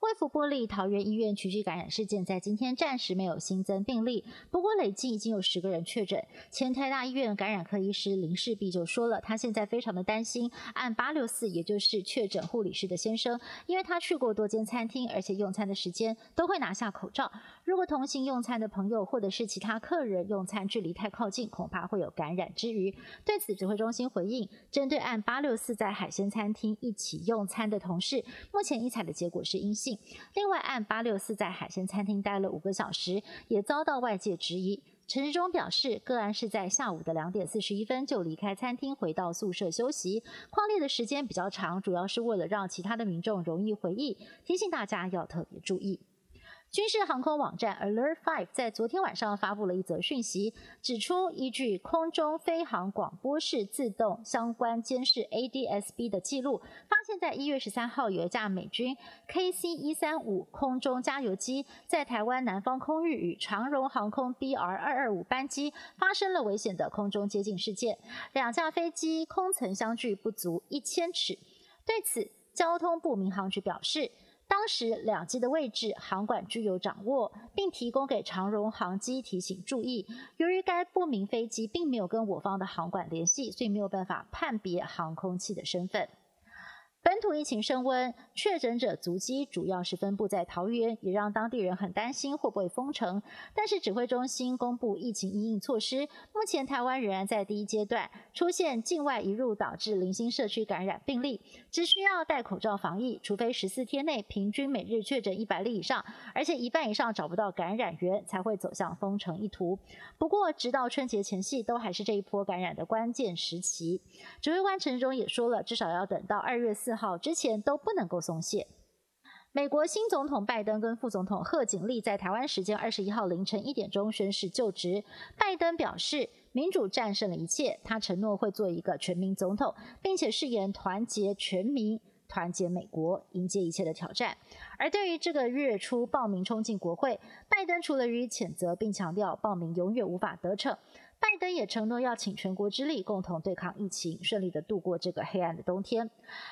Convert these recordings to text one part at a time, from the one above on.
卫福玻璃桃园医院群聚感染事件在今天暂时没有新增病例，不过累计已经有十个人确诊。前台大医院感染科医师林世璧就说了，他现在非常的担心，按八六四，也就是确诊护理师的先生，因为他去过多间餐厅，而且用餐的时间都会拿下口罩。如果同行用餐的朋友或者是其他客人用餐距离太靠近，恐怕会有感染之余。对此，指挥中心回应，针对按八六四在海鲜餐厅一起用餐的同事，目前一采的结果是阴性。另外，案八六四在海鲜餐厅待了五个小时，也遭到外界质疑。陈时中表示，个案是在下午的两点四十一分就离开餐厅，回到宿舍休息。旷列的时间比较长，主要是为了让其他的民众容易回忆，提醒大家要特别注意。军事航空网站 Alert Five 在昨天晚上发布了一则讯息，指出依据空中飞行广播式自动相关监视 ADSB 的记录，发现在一月十三号有一架美军 KC 一三五空中加油机在台湾南方空域与长荣航空 BR 二二五班机发生了危险的空中接近事件，两架飞机空层相距不足一千尺。对此，交通部民航局表示。当时两机的位置，航管具有掌握，并提供给长荣航机提醒注意。由于该不明飞机并没有跟我方的航管联系，所以没有办法判别航空器的身份。本土疫情升温，确诊者足迹主要是分布在桃园，也让当地人很担心会不会封城。但是指挥中心公布疫情应应措施，目前台湾仍然在第一阶段出现境外移入导致零星社区感染病例，只需要戴口罩防疫，除非十四天内平均每日确诊一百例以上，而且一半以上找不到感染源，才会走向封城一途。不过，直到春节前夕，都还是这一波感染的关键时期。指挥官陈中也说了，至少要等到二月四。号之前都不能够松懈。美国新总统拜登跟副总统贺锦丽在台湾时间二十一号凌晨一点钟宣誓就职。拜登表示，民主战胜了一切，他承诺会做一个全民总统，并且誓言团结全民、团结美国，迎接一切的挑战。而对于这个月初报名冲进国会，拜登除了予以谴责，并强调报名永远无法得逞。拜登也承诺要请全国之力，共同对抗疫情，顺利的度过这个黑暗的冬天。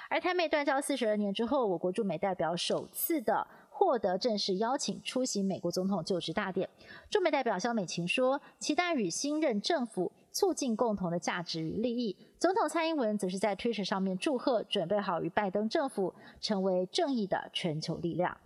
而台美断交四十二年之后，我国驻美代表首次的获得正式邀请出席美国总统就职大典。驻美代表肖美琴说，期待与新任政府促进共同的价值与利益。总统蔡英文则是在 Twitter 上面祝贺，准备好与拜登政府成为正义的全球力量。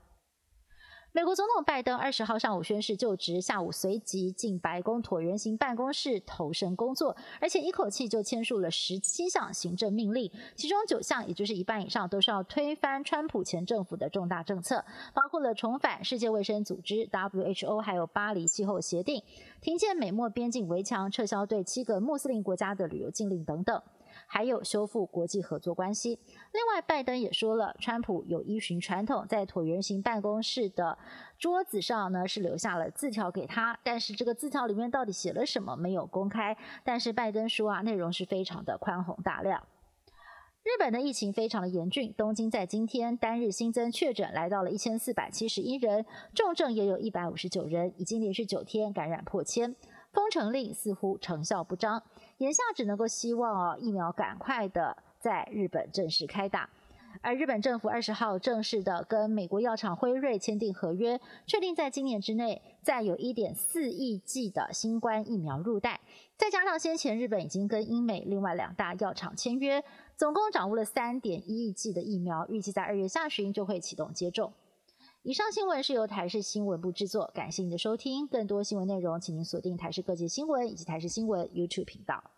美国总统拜登二十号上午宣誓就职，下午随即进白宫椭圆形办公室投身工作，而且一口气就签署了十七项行政命令，其中九项，也就是一半以上，都是要推翻川普前政府的重大政策，包括了重返世界卫生组织 （WHO） 还有巴黎气候协定、停建美墨边境围墙、撤销对七个穆斯林国家的旅游禁令等等。还有修复国际合作关系。另外，拜登也说了，川普有依循传统，在椭圆形办公室的桌子上呢是留下了字条给他，但是这个字条里面到底写了什么没有公开。但是拜登说啊，内容是非常的宽宏大量。日本的疫情非常的严峻，东京在今天单日新增确诊来到了一千四百七十一人，重症也有一百五十九人，已经连续九天感染破千。封城令似乎成效不彰，眼下只能够希望哦疫苗赶快的在日本正式开打。而日本政府二十号正式的跟美国药厂辉瑞签订合约，确定在今年之内再有一点四亿剂的新冠疫苗入袋，再加上先前日本已经跟英美另外两大药厂签约，总共掌握了三点一亿剂的疫苗，预计在二月下旬就会启动接种。以上新闻是由台视新闻部制作，感谢您的收听。更多新闻内容，请您锁定台视各界新闻以及台视新闻 YouTube 频道。